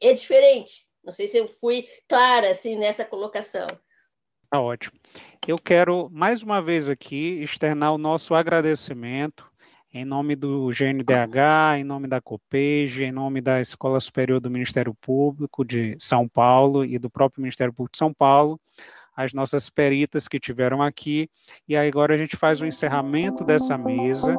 é diferente. Não sei se eu fui clara assim nessa colocação. Tá ótimo. Eu quero mais uma vez aqui externar o nosso agradecimento em nome do GNDH, em nome da COPEG, em nome da Escola Superior do Ministério Público de São Paulo e do próprio Ministério Público de São Paulo, as nossas peritas que tiveram aqui. E agora a gente faz o encerramento dessa mesa.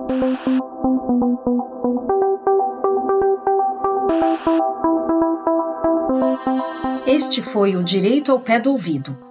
Este foi o Direito ao Pé do Ouvido.